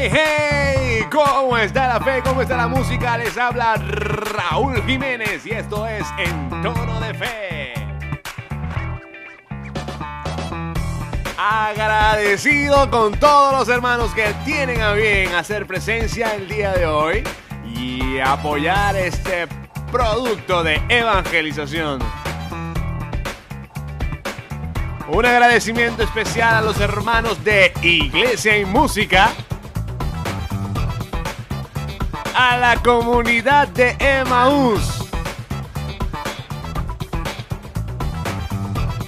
Hey, hey, ¿cómo está la fe? ¿Cómo está la música? Les habla Raúl Jiménez y esto es En Tono de Fe. Agradecido con todos los hermanos que tienen a bien hacer presencia el día de hoy y apoyar este producto de evangelización. Un agradecimiento especial a los hermanos de Iglesia y Música. A la comunidad de Emmaús.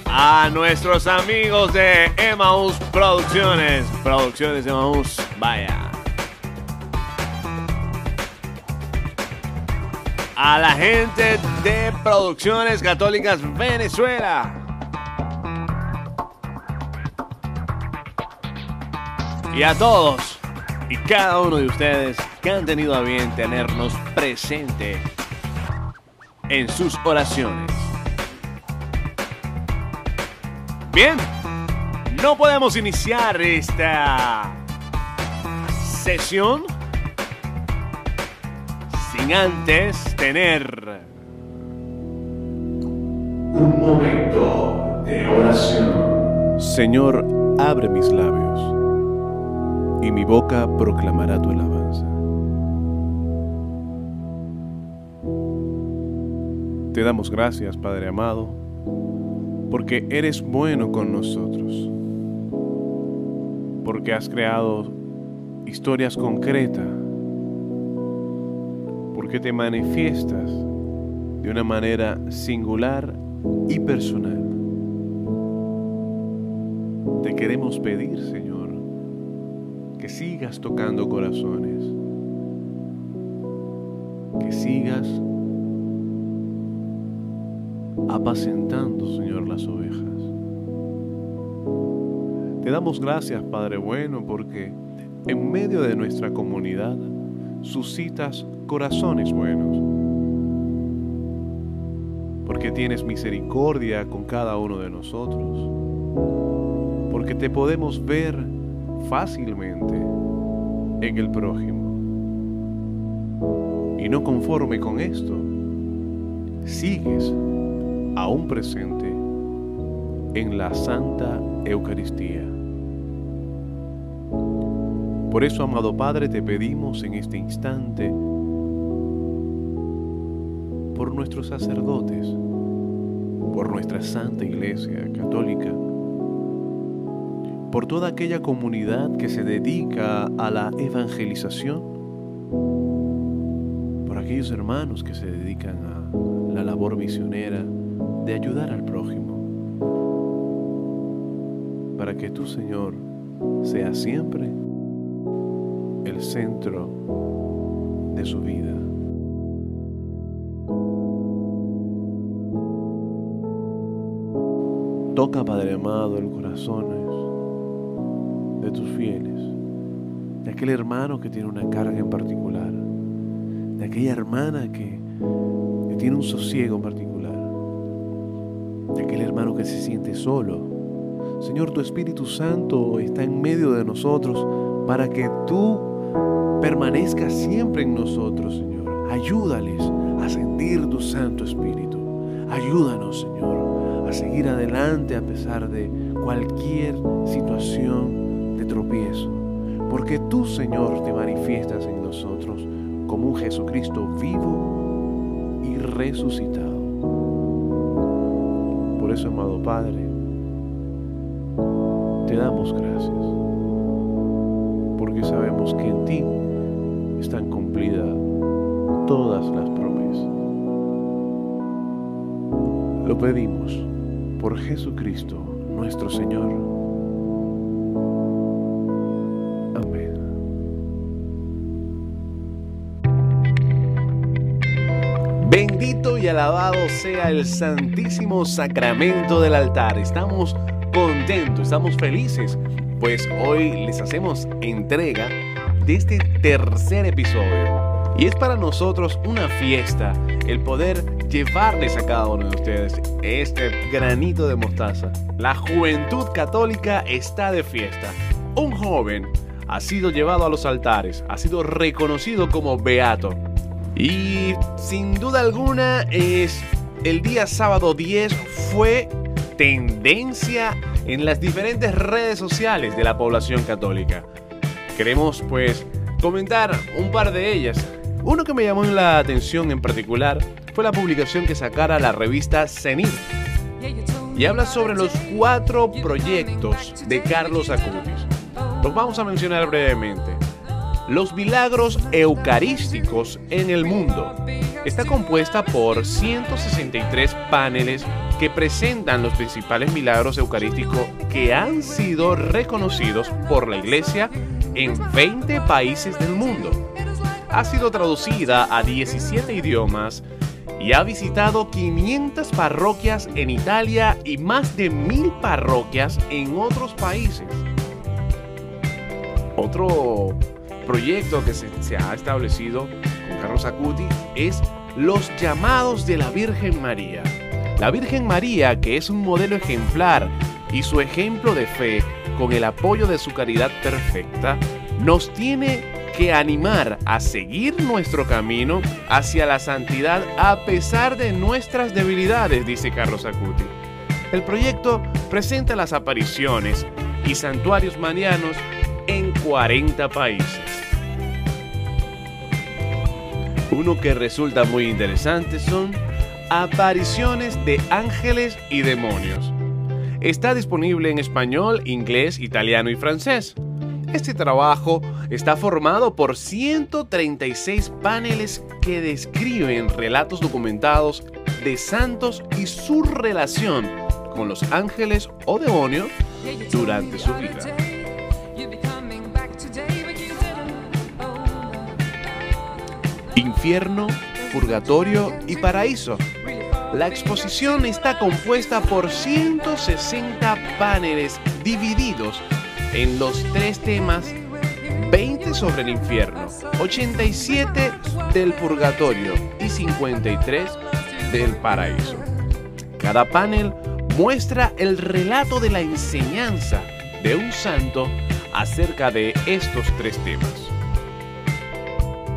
A nuestros amigos de Emmaús Producciones. Producciones de Emmaús. Vaya. A la gente de Producciones Católicas Venezuela. y a todos y cada uno de ustedes que han tenido a bien tenernos presente en sus oraciones. Bien, no podemos iniciar esta sesión sin antes tener un momento de oración. Señor, abre mis labios y mi boca proclamará tu alabanza. Te damos gracias, Padre amado, porque eres bueno con nosotros, porque has creado historias concretas, porque te manifiestas de una manera singular y personal. Te queremos pedir, Señor, que sigas tocando corazones, que sigas apacentando, Señor, las ovejas. Te damos gracias, Padre bueno, porque en medio de nuestra comunidad suscitas corazones buenos, porque tienes misericordia con cada uno de nosotros, porque te podemos ver fácilmente en el prójimo. Y no conforme con esto, sigues aún presente en la Santa Eucaristía. Por eso, amado Padre, te pedimos en este instante por nuestros sacerdotes, por nuestra Santa Iglesia Católica, por toda aquella comunidad que se dedica a la evangelización, por aquellos hermanos que se dedican a la labor misionera de ayudar al prójimo, para que tú, Señor, seas siempre el centro de su vida. Toca, Padre amado, el corazón de tus fieles, de aquel hermano que tiene una carga en particular, de aquella hermana que, que tiene un sosiego en particular, de aquel hermano que se siente solo. Señor, tu Espíritu Santo está en medio de nosotros para que tú permanezcas siempre en nosotros, Señor. Ayúdales a sentir tu Santo Espíritu. Ayúdanos, Señor, a seguir adelante a pesar de cualquier situación tropiezo, porque tú, Señor, te manifiestas en nosotros como un Jesucristo vivo y resucitado. Por eso, amado Padre, te damos gracias, porque sabemos que en ti están cumplidas todas las promesas. Lo pedimos por Jesucristo nuestro Señor. Y alabado sea el santísimo sacramento del altar. Estamos contentos, estamos felices, pues hoy les hacemos entrega de este tercer episodio. Y es para nosotros una fiesta el poder llevarles a cada uno de ustedes este granito de mostaza. La juventud católica está de fiesta. Un joven ha sido llevado a los altares, ha sido reconocido como beato. Y sin duda alguna es el día sábado 10 fue tendencia en las diferentes redes sociales de la población católica. Queremos pues comentar un par de ellas. Uno que me llamó la atención en particular fue la publicación que sacara la revista Cenit y habla sobre los cuatro proyectos de Carlos Acutis. Los vamos a mencionar brevemente. Los milagros eucarísticos en el mundo. Está compuesta por 163 paneles que presentan los principales milagros eucarísticos que han sido reconocidos por la Iglesia en 20 países del mundo. Ha sido traducida a 17 idiomas y ha visitado 500 parroquias en Italia y más de 1000 parroquias en otros países. Otro proyecto que se, ha establecido con Carlos Acuti es los llamados de la Virgen María. La Virgen María, que es un modelo ejemplar y su ejemplo de fe, con el apoyo de su caridad perfecta, nos tiene que animar a seguir nuestro camino hacia la santidad a pesar de nuestras debilidades, dice Carlos Acuti. El proyecto presenta las apariciones y santuarios marianos en 40 países. Uno que resulta muy interesante son apariciones de ángeles y demonios. Está disponible en español, inglés, italiano y francés. Este trabajo está formado por 136 paneles que describen relatos documentados de santos y su relación con los ángeles o demonios durante su vida. Infierno, purgatorio y paraíso. La exposición está compuesta por 160 paneles divididos en los tres temas 20 sobre el infierno, 87 del purgatorio y 53 del paraíso. Cada panel muestra el relato de la enseñanza de un santo acerca de estos tres temas.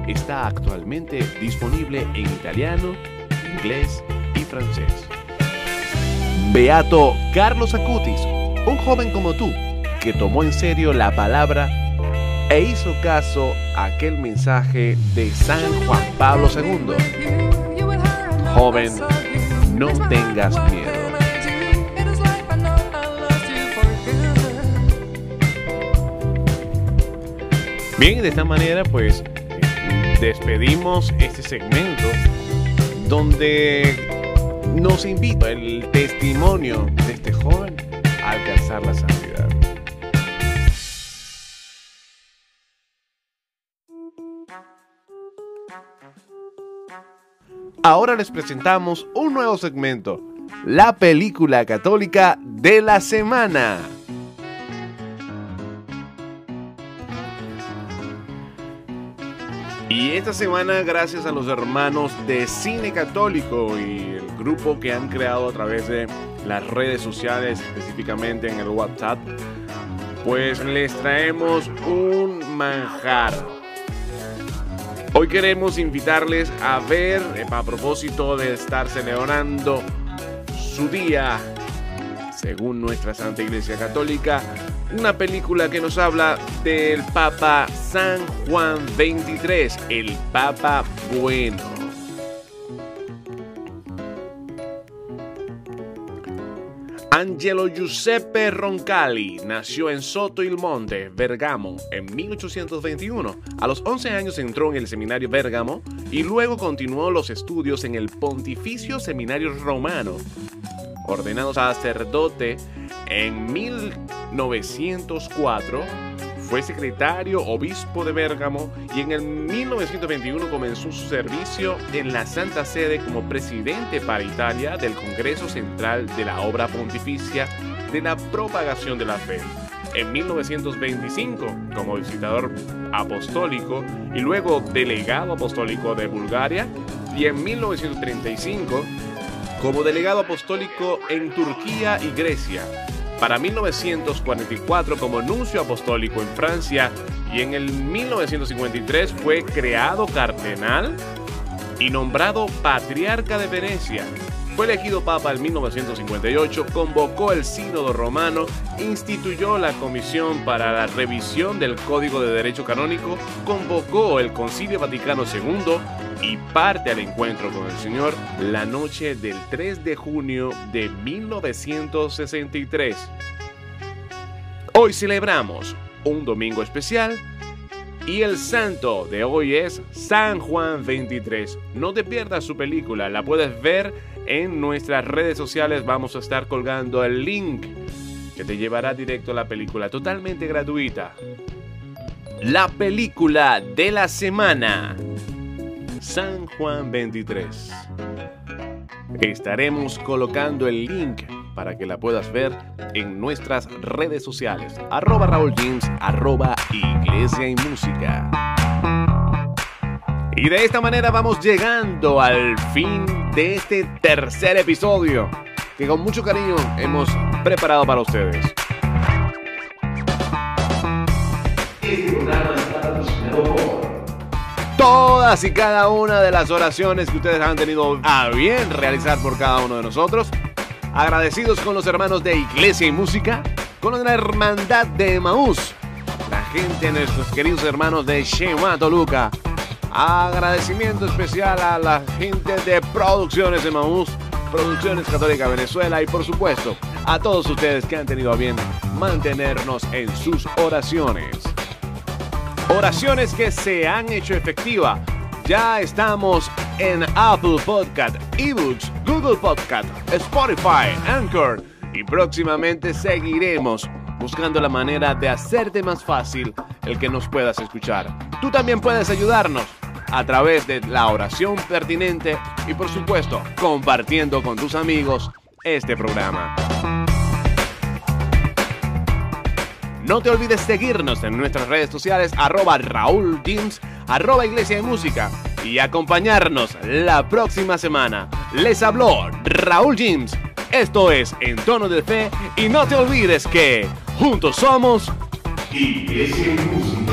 Está actualmente disponible en italiano, inglés y francés. Beato Carlos Acutis, un joven como tú, que tomó en serio la palabra e hizo caso a aquel mensaje de San Juan Pablo II. Joven, no tengas miedo. Bien, de esta manera pues despedimos este segmento donde nos invita el testimonio de este joven a alcanzar la santidad. Ahora les presentamos un nuevo segmento, la película católica de la semana. Esta semana, gracias a los hermanos de Cine Católico y el grupo que han creado a través de las redes sociales, específicamente en el WhatsApp, pues les traemos un manjar. Hoy queremos invitarles a ver, eh, a propósito de estar celebrando su día, según nuestra Santa Iglesia Católica, una película que nos habla del Papa San Juan XXIII, el Papa Bueno. Angelo Giuseppe Roncalli nació en Soto il Monte, Bergamo, en 1821. A los 11 años entró en el seminario Bergamo y luego continuó los estudios en el Pontificio Seminario Romano. Ordenado sacerdote en 1904, fue secretario obispo de Bérgamo y en el 1921 comenzó su servicio en la Santa Sede como presidente para Italia del Congreso Central de la Obra Pontificia de la Propagación de la Fe. En 1925 como visitador apostólico y luego delegado apostólico de Bulgaria y en 1935 como delegado apostólico en Turquía y Grecia para 1944 como nuncio apostólico en Francia y en el 1953 fue creado cardenal y nombrado patriarca de Venecia. Fue elegido papa en 1958, convocó el sínodo romano, instituyó la comisión para la revisión del Código de Derecho Canónico, convocó el Concilio Vaticano II y parte al encuentro con el Señor la noche del 3 de junio de 1963. Hoy celebramos un domingo especial y el santo de hoy es San Juan 23. No te pierdas su película, la puedes ver en nuestras redes sociales. Vamos a estar colgando el link que te llevará directo a la película totalmente gratuita. La película de la semana. San Juan 23. Estaremos colocando el link para que la puedas ver en nuestras redes sociales. Arroba Raúl arroba y Música. Y de esta manera vamos llegando al fin de este tercer episodio que con mucho cariño hemos preparado para ustedes. Todas y cada una de las oraciones que ustedes han tenido a bien realizar por cada uno de nosotros agradecidos con los hermanos de Iglesia y Música, con la hermandad de Maús, la gente, nuestros queridos hermanos de Shema Toluca. Agradecimiento especial a la gente de Producciones de Maús, Producciones Católica Venezuela y por supuesto a todos ustedes que han tenido a bien mantenernos en sus oraciones. Oraciones que se han hecho efectiva ya estamos en Apple Podcast, eBooks, Google Podcast, Spotify, Anchor y próximamente seguiremos buscando la manera de hacerte más fácil el que nos puedas escuchar. Tú también puedes ayudarnos a través de la oración pertinente y por supuesto compartiendo con tus amigos este programa. No te olvides seguirnos en nuestras redes sociales arroba Raúl arroba Iglesia de Música y acompañarnos la próxima semana. Les habló Raúl James. Esto es En Tono de Fe y no te olvides que juntos somos Iglesia Música.